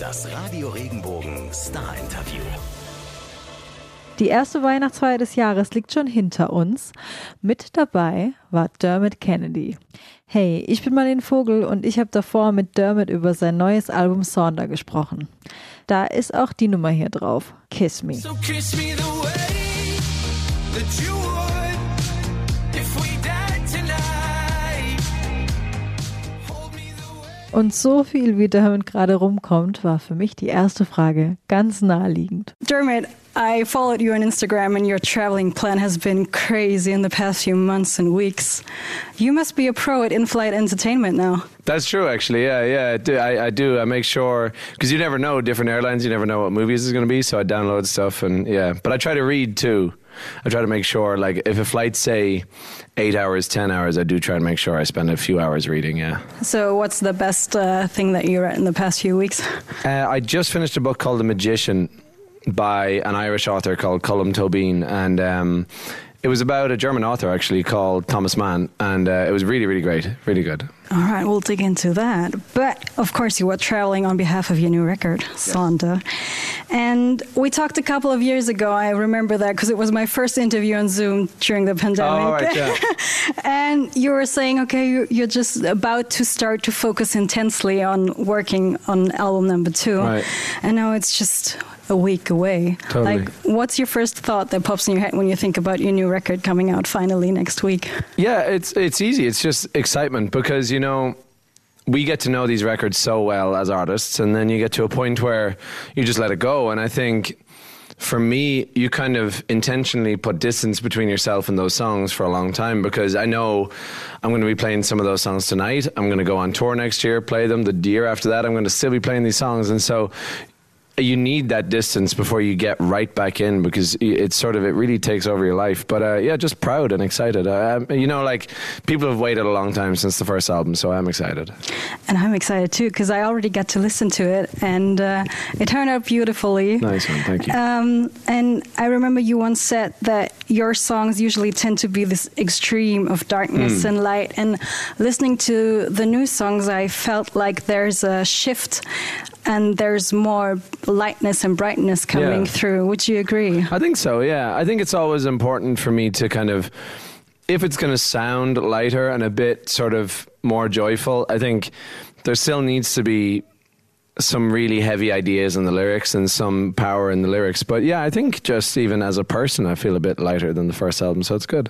Das Radio Regenbogen Star Interview. Die erste Weihnachtsfeier des Jahres liegt schon hinter uns. Mit dabei war Dermot Kennedy. Hey, ich bin Marlene Vogel und ich habe davor mit Dermot über sein neues Album Sonder gesprochen. Da ist auch die Nummer hier drauf, Kiss Me. So kiss me the way that you Und so viel wie Dermot gerade rumkommt, war für mich die erste Frage ganz naheliegend. Dermot, I followed you on Instagram, and your traveling plan has been crazy in the past few months and weeks. You must be a pro at in flight entertainment now. That's true, actually. Yeah, yeah, I do. I, I, do. I make sure because you never know different airlines. You never know what movies is going to be. So I download stuff and yeah. But I try to read too. I try to make sure, like, if a flight say eight hours, ten hours, I do try to make sure I spend a few hours reading. Yeah. So, what's the best uh, thing that you read in the past few weeks? Uh, I just finished a book called The Magician by an Irish author called Colm Tóibín, and um, it was about a German author actually called Thomas Mann, and uh, it was really, really great, really good. All right, we'll dig into that. But of course, you were traveling on behalf of your new record, Sonder. And we talked a couple of years ago. I remember that because it was my first interview on Zoom during the pandemic. Oh, right, yeah. and you were saying, okay, you- you're just about to start to focus intensely on working on album number two. Right. And now it's just a week away. Totally. Like, what's your first thought that pops in your head when you think about your new record coming out finally next week? Yeah, it's it's easy. It's just excitement because you know we get to know these records so well as artists, and then you get to a point where you just let it go. And I think for me, you kind of intentionally put distance between yourself and those songs for a long time because I know I'm going to be playing some of those songs tonight. I'm going to go on tour next year, play them. The year after that, I'm going to still be playing these songs, and so you need that distance before you get right back in because it's sort of it really takes over your life but uh, yeah just proud and excited uh, you know like people have waited a long time since the first album so i'm excited And I'm excited too because I already got to listen to it and uh, it turned out beautifully. nice one thank you Um, and I remember you once said that your songs usually tend to be this extreme of darkness Hmm. and light. And listening to the new songs, I felt like there's a shift and there's more lightness and brightness coming Yeah. through. Would you agree? I think so, yeah. I think it's always important for me to kind of, if it's going to sound lighter and a bit sort of more joyful, I think there still needs to be some really heavy ideas in the lyrics and some power in the lyrics. But yeah, I think just even as a person, I feel a bit lighter than the first album, so it's good.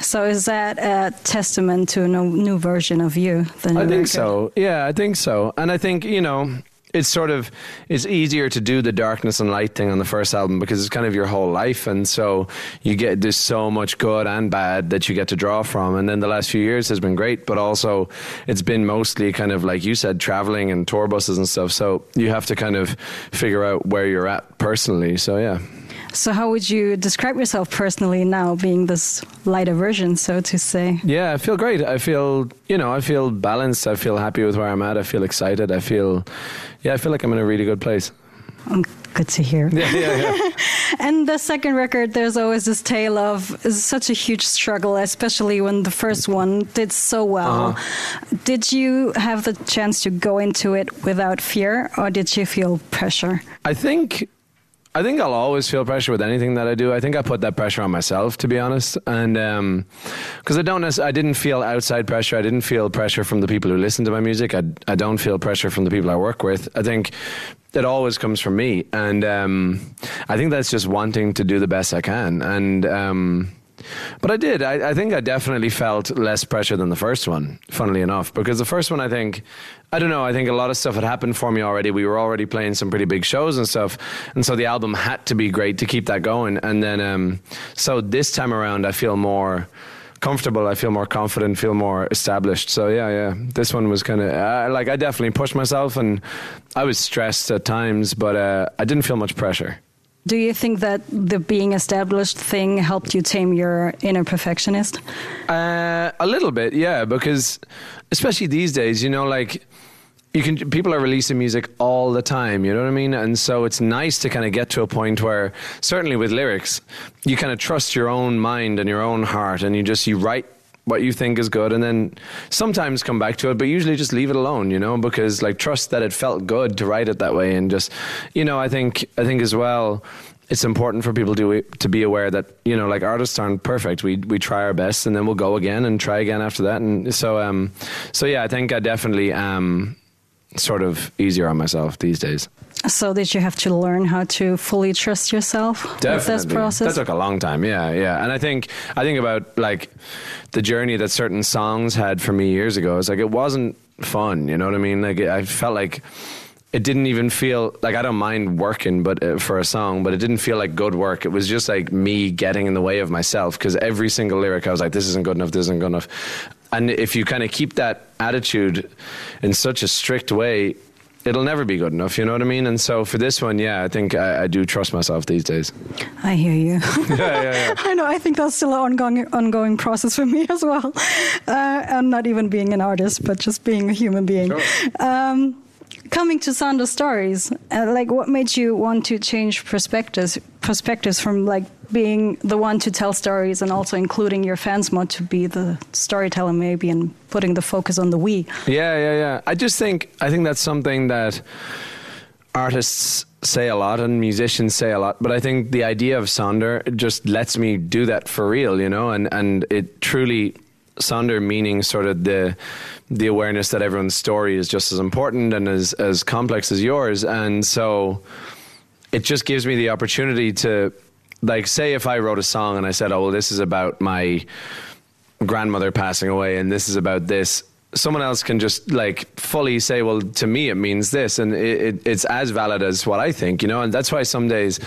So is that a testament to a new version of you? I think record? so. Yeah, I think so. And I think, you know, it's sort of it's easier to do the darkness and light thing on the first album because it's kind of your whole life. And so you get there's so much good and bad that you get to draw from. And then the last few years has been great but also it's been mostly kind of like you said traveling and tour buses and stuff. So you have to kind of figure out where you're at personally. So yeah So how would you describe yourself personally now, being this lighter version, so to say? Yeah, I feel great. I feel, you know, I feel balanced. I feel happy with where I'm at. I feel excited. I feel, yeah, I feel like I'm in a really good place. Um, good to hear. Yeah, yeah, yeah. And the second record, there's always this tale of such a huge struggle, especially when the first one did so well. Did you have the chance to go into it without fear, or did you feel pressure? I think I think I'll always feel pressure with anything that I do. I think I put that pressure on myself, to be honest, and because I don't, I didn't feel outside pressure. I didn't feel pressure from the people who listen to my music. I, I don't feel pressure from the people I work with. I think it always comes from me, and um, I think that's just wanting to do the best I can, and. Um, but I did. I, I think I definitely felt less pressure than the first one, funnily enough, because the first one, I think, I don't know, I think a lot of stuff had happened for me already. We were already playing some pretty big shows and stuff. And so the album had to be great to keep that going. And then, um, so this time around, I feel more comfortable. I feel more confident, feel more established. So yeah, yeah, this one was kind of uh, like I definitely pushed myself and I was stressed at times, but uh, I didn't feel much pressure. Do you think that the being established thing helped you tame your inner perfectionist? Uh, a little bit, yeah, because especially these days, you know, like you can people are releasing music all the time, you know what I mean? And so it's nice to kind of get to a point where certainly with lyrics, you kind of trust your own mind and your own heart and you just you write what you think is good, and then sometimes come back to it, but usually just leave it alone, you know, because like trust that it felt good to write it that way, and just, you know, I think I think as well. It's important for people to to be aware that you know, like artists aren't perfect. We we try our best, and then we'll go again and try again after that. And so, um, so yeah, I think I definitely am sort of easier on myself these days. So did you have to learn how to fully trust yourself with this process? That took a long time. Yeah, yeah. And I think I think about like the journey that certain songs had for me years ago. It's like it wasn't fun. You know what I mean? Like I felt like it didn't even feel like I don't mind working, but uh, for a song, but it didn't feel like good work. It was just like me getting in the way of myself because every single lyric I was like, this isn't good enough. This isn't good enough. And if you kind of keep that attitude in such a strict way. It'll never be good enough, you know what I mean? And so for this one, yeah, I think I, I do trust myself these days. I hear you. Yeah, yeah, yeah. I know. I think that's still an ongoing ongoing process for me as well. Uh, and not even being an artist, but just being a human being. Sure. Um, coming to Sonder stories, uh, like what made you want to change perspectives? Perspectives from like being the one to tell stories and also including your fans more to be the storyteller, maybe, and putting the focus on the we. Yeah, yeah, yeah. I just think I think that's something that artists say a lot and musicians say a lot, but I think the idea of Sonder just lets me do that for real, you know, and and it truly Sonder meaning sort of the the awareness that everyone's story is just as important and as as complex as yours, and so it just gives me the opportunity to like say if I wrote a song and I said, "Oh, well, this is about my grandmother passing away and this is about this." Someone else can just like fully say, "Well, to me it means this," and it, it, it's as valid as what I think, you know. And that's why some days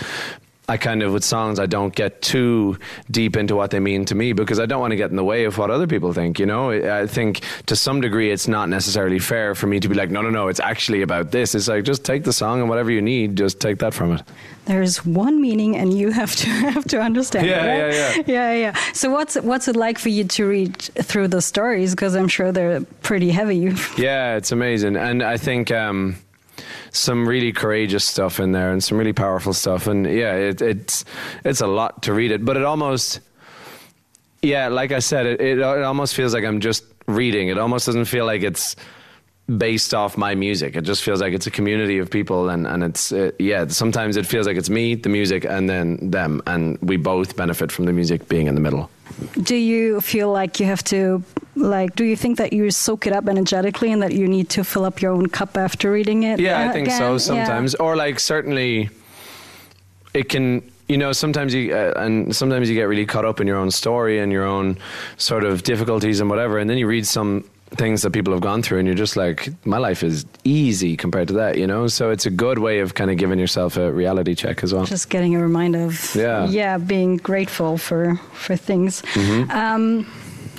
I kind of with songs I don't get too deep into what they mean to me because I don't want to get in the way of what other people think. You know, I think to some degree it's not necessarily fair for me to be like, no, no, no, it's actually about this. It's like just take the song and whatever you need, just take that from it. There's one meaning, and you have to have to understand. Yeah, it, right? yeah, yeah, yeah. So what's what's it like for you to read through the stories? Because I'm sure they're pretty heavy. Yeah, it's amazing, and I think. Um, some really courageous stuff in there and some really powerful stuff. And yeah it, it's it's a lot to read it but it almost yeah like i said it, it, it almost feels like i'm just reading. It almost doesn't feel like it's based off my music. It just feels like it's a community of people and and it's uh, yeah sometimes it feels like it's me the music and then them. And we both benefit from the music being in the middle. Do you feel like you have to, like, do you think that you soak it up energetically and that you need to fill up your own cup after reading it? Yeah, I think again? so Yeah. sometimes. Or like certainly it can you know sometimes you uh, and sometimes you get really caught up in your own story and your own sort of difficulties and whatever and then you read some things that people have gone through and you're just like my life is easy compared to that you know so it's a good way of kind of giving yourself a reality check as well Just getting a reminder of, Yeah. yeah, being grateful for for things. Mm-hmm. Um,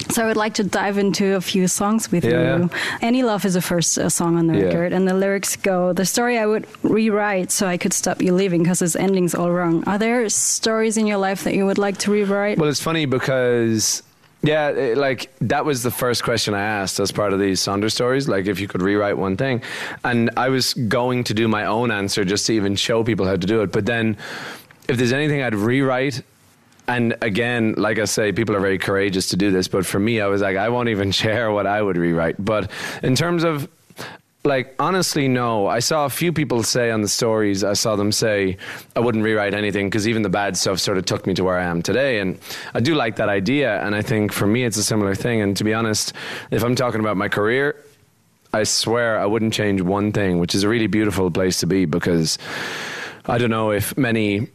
so I would like to dive into a few songs with Yeah, you. Any Love is the first uh, song on the Yeah. record, and the lyrics go, "The story I would rewrite so I could stop you leaving because its ending's all wrong." Are there stories in your life that you would like to rewrite? Well, it's funny because yeah, it, like that was the first question I asked as part of these Sonder stories. Like, if you could rewrite one thing, and I was going to do my own answer just to even show people how to do it. But then, if there's anything I'd rewrite. And again, like I say, people are very courageous to do this. But for me, I was like, I won't even share what I would rewrite. But in terms of like honestly no i saw a few people say on the stories i saw them say i wouldn't rewrite anything because even the bad stuff sort of took me to where i am today and i do like that idea and i think for me it's a similar thing and to be honest if i'm talking about my career i swear i wouldn't change one thing which is a really beautiful place to be because i don't know if many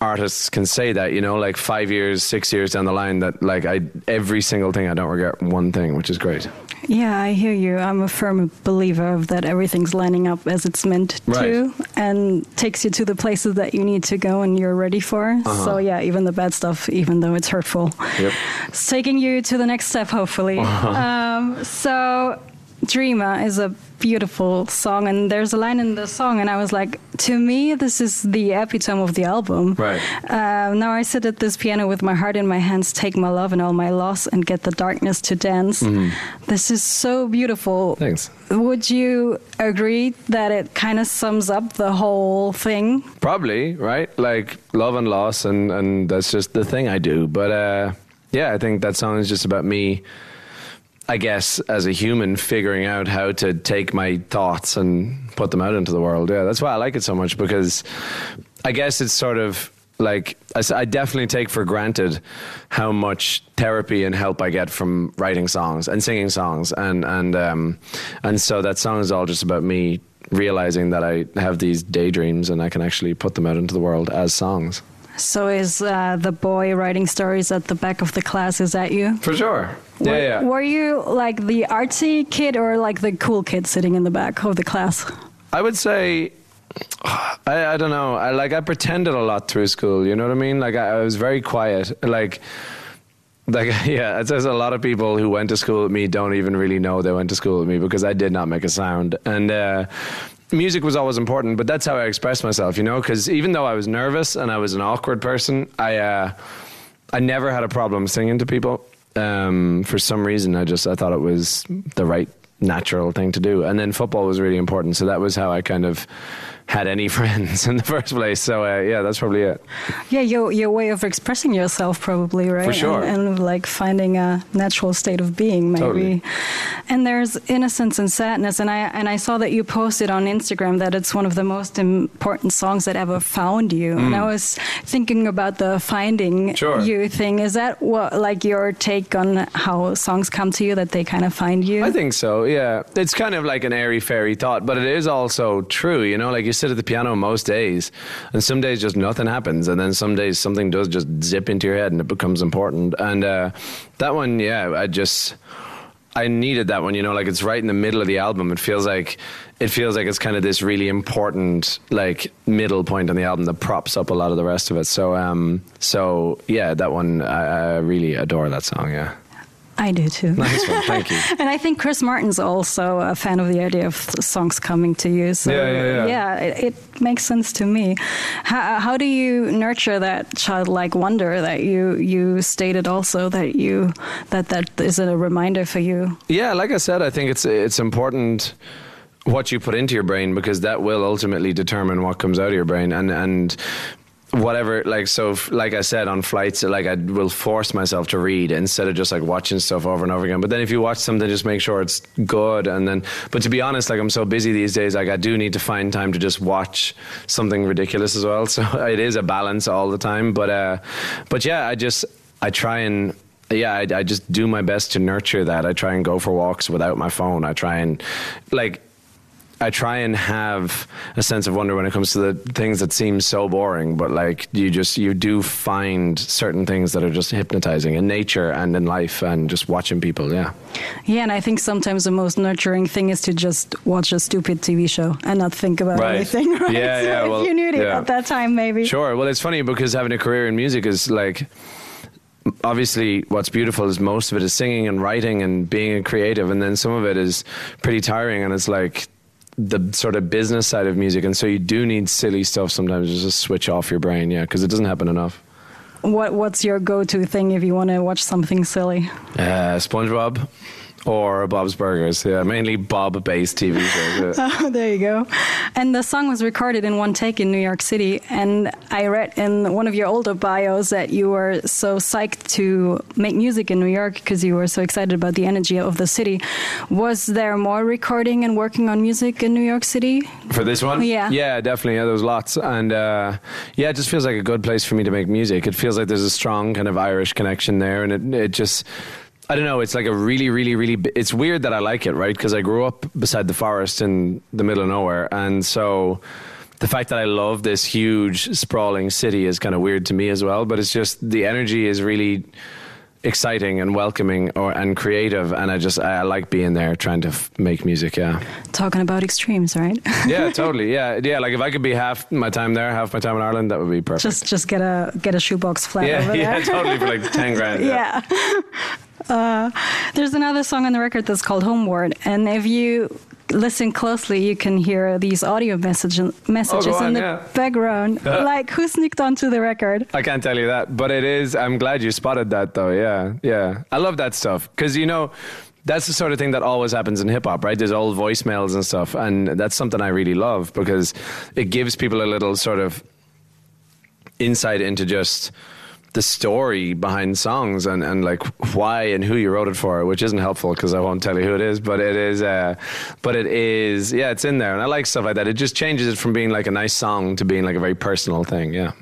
artists can say that you know like five years six years down the line that like i every single thing i don't regret one thing which is great Yeah, I hear you. I'm a firm believer of that everything's lining up as it's meant Right. to and takes you to the places that you need to go and you're ready for. So, yeah, even the bad stuff, even though it's hurtful, Yep. it's taking you to the next step, hopefully. Um, so, Dreamer is a beautiful song, and there's a line in the song, and I was like, to me, this is the epitome of the album. Right. Uh, now I sit at this piano with my heart in my hands, take my love and all my loss, and get the darkness to dance. This is so beautiful. thanks Would you agree that it kind of sums up the whole thing? Probably, right? Like love and loss, and, and that's just the thing I do. But uh, yeah, I think that song is just about me. I guess as a human, figuring out how to take my thoughts and put them out into the world. Yeah, that's why I like it so much because I guess it's sort of like I definitely take for granted how much therapy and help I get from writing songs and singing songs, and and um, and so that song is all just about me realizing that I have these daydreams and I can actually put them out into the world as songs. So is uh, the boy writing stories at the back of the class? Is that you? For sure. Were, Yeah, yeah. Were you like the artsy kid or like the cool kid sitting in the back of the class? I would say I, I don't know. I like I pretended a lot through school. You know what I mean? Like I, I was very quiet. Like like yeah, it says a lot of people who went to school with me don't even really know they went to school with me because I did not make a sound. And uh, music was always important, but that's how I expressed myself. You know, because even though I was nervous and I was an awkward person, I uh, I never had a problem singing to people. Um, for some reason, I just I thought it was the right natural thing to do. And then football was really important, so that was how I kind of had any friends in the first place. So uh, yeah, that's probably it. Yeah, your your way of expressing yourself, probably, right? For sure. And, and like finding a natural state of being, maybe. Totally. And there's innocence and sadness, and I and I saw that you posted on Instagram that it's one of the most important songs that ever found you. And I was thinking about the finding Mm. Sure. you thing. Is that what like your take on how songs come to you? That they kind of find you? I think so. Yeah, it's kind of like an airy fairy thought, but it is also true. You know, like you sit at the piano most days, and some days just nothing happens, and then some days something does just zip into your head and it becomes important. And uh, that one, yeah, I just. I needed that one, you know, like it's right in the middle of the album. It feels like it feels like it's kind of this really important like middle point on the album that props up a lot of the rest of it. So um so yeah, that one I, I really adore that song, yeah. I do too. Nice one. Thank you. And I think Chris Martin's also a fan of the idea of songs coming to you. So Yeah, yeah, yeah. it, it makes sense to me. How, how do you nurture that childlike wonder that you you stated also that you that that is a reminder for you? Yeah, like I said, I think it's it's important what you put into your brain because that will ultimately determine what comes out of your brain and and whatever like so like i said on flights like i will force myself to read instead of just like watching stuff over and over again but then if you watch something just make sure it's good and then but to be honest like i'm so busy these days like i do need to find time to just watch something ridiculous as well so it is a balance all the time but uh but yeah i just i try and yeah, I, I just do my best to nurture that. I try and go for walks without my phone. I try and like I try and have a sense of wonder when it comes to the things that seem so boring, but like you just you do find certain things that are just hypnotizing in nature and in life and just watching people. Yeah, Yeah, and I think sometimes the most nurturing thing is to just watch a stupid TV show and not think about Right. anything. Right? Yeah, So yeah, If well, you knew it yeah. at that time, maybe. sure. Well, it's funny because having a career in music is like obviously what's beautiful is most of it is singing and writing and being a creative and then some of it is pretty tiring and it's like the sort of business side of music. And so you do need silly stuff sometimes to just switch off your brain. Yeah because it doesn't happen enough. What What's your go-to thing if you want to watch something silly? uh, spongebob or bob's burgers yeah mainly bob based tv shows yeah. Oh, there you go. And the song was recorded in one take in New York City. And I read in one of your older bios that you were so psyched to make music in New York because you were so excited about the energy of the city. Was there more recording and working on music in New York City? For this one? Yeah. Yeah, definitely. Yeah, there was lots. And uh, yeah, it just feels like a good place for me to make music. It feels like there's a strong kind of Irish connection there. And it, it just, I don't know, it's like a really, really, really, it's weird that I like it, right? Because I grew up beside the forest in the middle of nowhere. And so the fact that I love this huge, sprawling city is kind of weird to me as well. But it's just the energy is really exciting and welcoming or and creative and I just I, I like being there trying to f- make music yeah Talking about extremes, right? yeah, totally. Yeah, yeah. Like if I could be half my time there, half my time in Ireland, that would be perfect. just just get a get a shoebox flat yeah, over yeah, there. totally for like ten grand. yeah. Uh, there's another song on the record that's called Homeward, and if you listen closely, you can hear these audio message, messages on, in the yeah. background. like who sneaked onto the record? I can't tell you that, but it is. I'm glad you spotted that, though. Yeah, yeah. I love that stuff because you know. That's the sort of thing that always happens in hip hop, right? There's old voicemails and stuff, and that's something I really love because it gives people a little sort of insight into just the story behind songs and, and like why and who you wrote it for, which isn't helpful because I won't tell you who it is, but it is, uh, but it is, yeah, it's in there. And I like stuff like that. It just changes it from being like a nice song to being like a very personal thing. Yeah.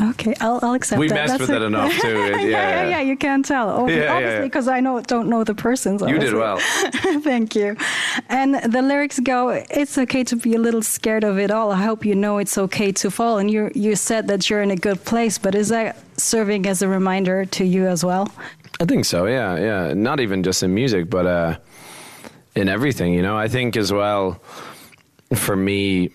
Okay, I'll, I'll accept We that. We messed That's with it enough, too. Yeah, yeah, yeah, yeah. You can't tell. Ob- Yeah, yeah, obviously, because I know don't know the persons. You did obviously. well. Thank you. And the lyrics go, "It's okay to be a little scared of it all. I hope you know it's okay to fall." And you you said that you're in a good place, but is that serving as a reminder to you as well? I think so. Yeah, yeah. Not even just in music, but uh, in everything. You know, I think as well for me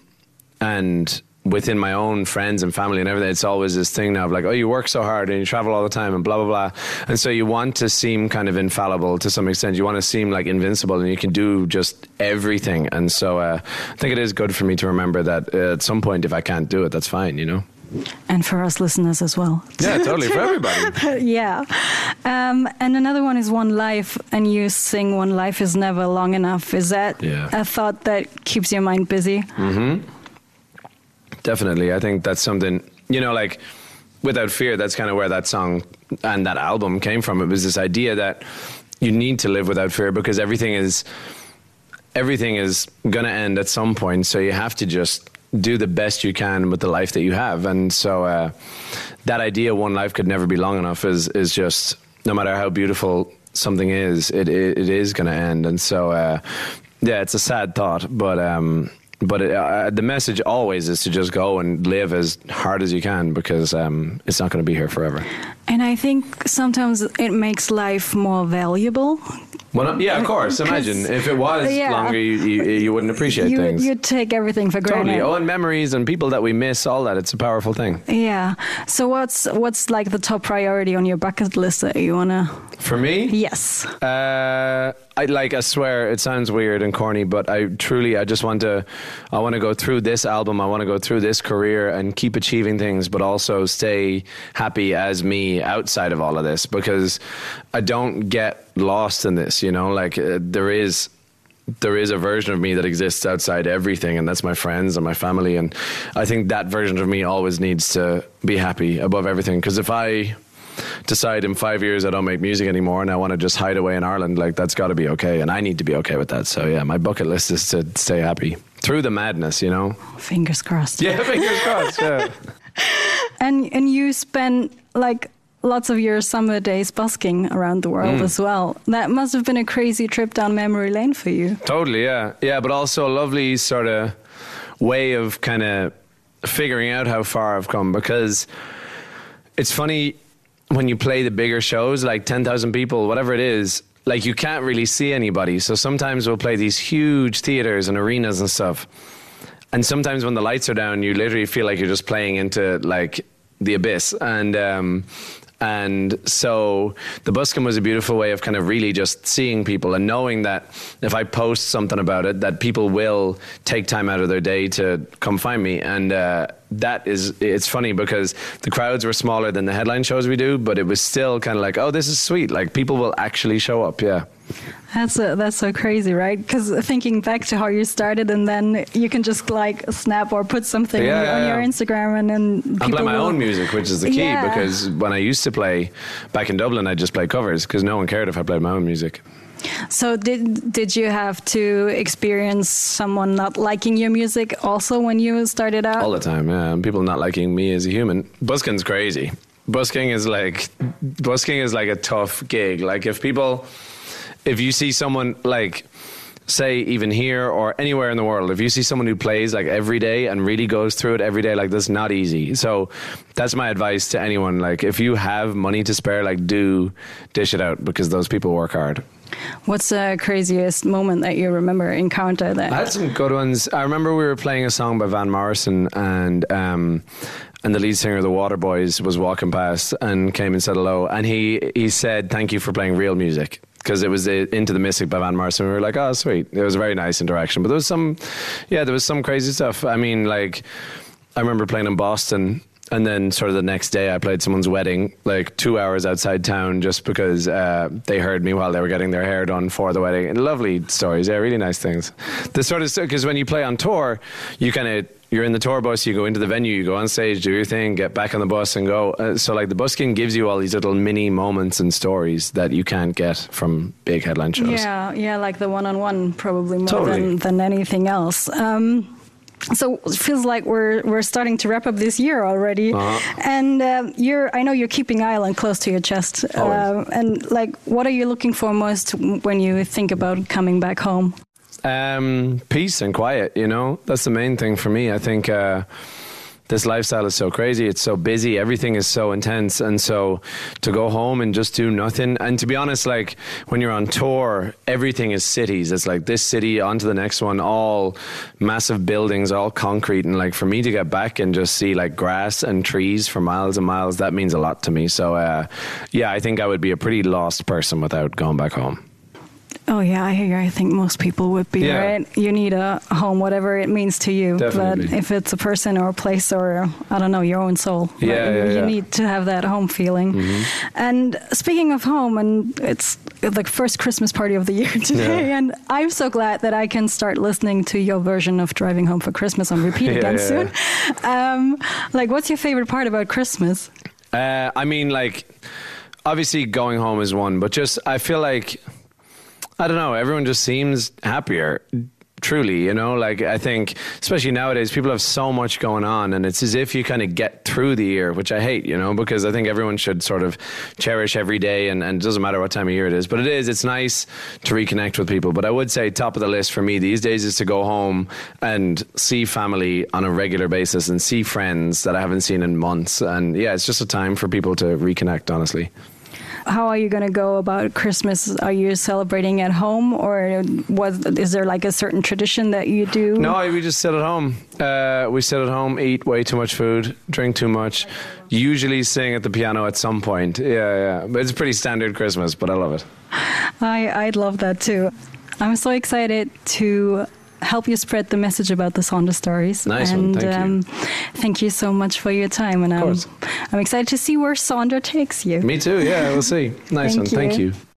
and within my own friends and family and everything, it's always this thing now of like, oh, you work so hard and you travel all the time and blah blah blah, and so you want to seem kind of infallible to some extent. You want to seem like invincible and you can do just everything. And so uh, I think it is good for me to remember that uh, at some point, if I can't do it, that's fine. You know. And for us listeners as well. Yeah, totally for everybody. yeah. Um, and another one is One Life, and you sing One Life is Never Long Enough. Is that Yeah. a thought that keeps your mind busy? Definitely. I think that's something, you know, like without fear, that's kind of where that song and that album came from. It was this idea that you need to live without fear because everything is everything is going to end at some point, so you have to just do the best you can with the life that you have. And so uh, that idea one life could never be long enough is is just no matter how beautiful something is, it it, it is going to end. And so uh, yeah, it's a sad thought, but um, but it, uh, the message always is to just go and live as hard as you can because um, it's not going to be here forever. And I think sometimes it makes life more valuable. Well, yeah, of course. Imagine if it was Yeah. longer, you, you, you wouldn't appreciate You things. You'd take everything for granted. Totally. Oh, and memories and people that we miss, all that. It's a powerful thing. Yeah. So what's what's like the top priority on your bucket list that you wanna? For me, Yes. uh, I like. I swear, it sounds weird and corny, but I truly, I just want to. I want to go through this album. I want to go through this career and keep achieving things, but also stay happy as me outside of all of this because I don't get lost in this. You know, like uh, there is there is a version of me that exists outside everything, and that's my friends and my family. And I think that version of me always needs to be happy above everything. Because if I decide in five years I don't make music anymore and I want to just hide away in Ireland, like that's got to be okay, and I need to be okay with that. So yeah, my bucket list is to stay happy through the madness. You know? Fingers crossed. Yeah, fingers crossed. Yeah. And and you spend like lots of your summer days busking around the world Mm. as well. That must have been a crazy trip down memory lane for you. Totally, yeah, yeah, but also a lovely sort of way of kind of figuring out how far I've come because it's funny when you play the bigger shows, like ten thousand people, whatever it is. Like you can't really see anybody, so sometimes we'll play these huge theaters and arenas and stuff. And sometimes when the lights are down, you literally feel like you're just playing into like the abyss. And um, and so the busking was a beautiful way of kind of really just seeing people and knowing that if I post something about it, that people will take time out of their day to come find me. And uh, that is, it's funny because the crowds were smaller than the headline shows we do, but it was still kind of like, oh, this is sweet. Like people will actually show up. Yeah. That's uh that's so crazy, right? Because thinking back to how you started, and then you can just like snap or put something Yeah, on, yeah, your yeah. Instagram, and then I play my will- own music, which is the key because when I used to play back in Dublin, I just play covers because no one cared if I played my own music. So did did you have to experience someone not liking your music also when you started out? All the time, yeah. People not liking me as a human. Busking's crazy. Busking is like busking is like a tough gig. Like if people if you see someone like say even here or anywhere in the world, if you see someone who plays like every day and really goes through it every day, like that's not easy. So that's my advice to anyone. Like if you have money to spare, like do dish it out because those people work hard. What's the craziest moment that you remember encounter that? I had some good ones. I remember we were playing a song by Van Morrison, and um, and the lead singer of the Waterboys was walking past and came and said hello, and he he said thank you for playing real music because it was uh, Into the Mystic by Van Morrison. We were like, oh sweet, it was a very nice interaction. But there was some, yeah, there was some crazy stuff. I mean, like I remember playing in Boston. And then, sort of the next day, I played someone's wedding, like two hours outside town, just because uh, they heard me while they were getting their hair done for the wedding. And lovely stories, yeah, really nice things. The sort of because when you play on tour, you kind of you're in the tour bus, you go into the venue, you go on stage, do your thing, get back on the bus, and go. Uh, so like the busking gives you all these little mini moments and stories that you can't get from big headline shows. Yeah, yeah, like the one-on-one probably more Totally. than, than anything else. Um, so it feels like we're we're starting to wrap up this year already, Uh-huh. and uh, you're I know you're keeping Ireland close to your chest. Uh, and like, what are you looking for most when you think about coming back home? Um, peace and quiet, you know, that's the main thing for me. I think uh, this lifestyle is so crazy. It's so busy. Everything is so intense. And so to go home and just do nothing. And to be honest, like when you're on tour, everything is cities. It's like this city onto the next one, all massive buildings, all concrete. And like for me to get back and just see like grass and trees for miles and miles, that means a lot to me. So uh, yeah, I think I would be a pretty lost person without going back home. Oh yeah, I hear. I think most people would be Yeah. right. You need a home, whatever it means to you. But Definitely. if it's a person or a place or I don't know, your own soul, Yeah, yeah, you yeah. need to have that home feeling. And speaking of home, and it's the first Christmas party of the year today, and I'm so glad that I can start listening to your version of Driving Home for Christmas on repeat again soon. Um, like, what's your favorite part about Christmas? Uh, I mean, like, obviously going home is one, but just I feel like I don't know. Everyone just seems happier. Truly, you know, like I think, especially nowadays, people have so much going on, and it's as if you kind of get through the year, which I hate, you know, because I think everyone should sort of cherish every day, and, and it doesn't matter what time of year it is. But it is, it's nice to reconnect with people. But I would say top of the list for me these days is to go home and see family on a regular basis and see friends that I haven't seen in months. And yeah, it's just a time for people to reconnect, honestly. How are you going to go about Christmas? Are you celebrating at home, or was is there like a certain tradition that you do? No, we just sit at home. Uh, we sit at home, eat way too much food, drink too much, usually sing at the piano at some point. Yeah, yeah. It's pretty standard Christmas, but I love it. I I'd love that too. I'm so excited to help you spread the message about the Sonder stories. Nice one, and thank you. um, thank you so much for your time. And I'm. I'm excited to see where Sonder takes you. Me too, yeah, we'll see. Nice Thank one, thank you. you.